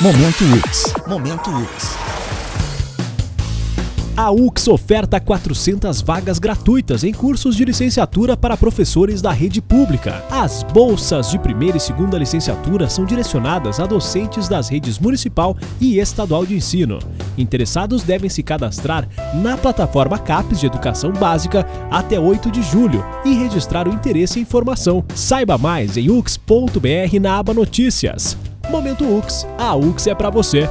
Momento UX. Momento UX. A UX oferta 400 vagas gratuitas em cursos de licenciatura para professores da rede pública. As bolsas de primeira e segunda licenciatura são direcionadas a docentes das redes municipal e estadual de ensino. Interessados devem se cadastrar na plataforma CAPES de Educação Básica até 8 de julho e registrar o interesse em formação. Saiba mais em ux.br na aba Notícias. Momento UX. A UX é para você.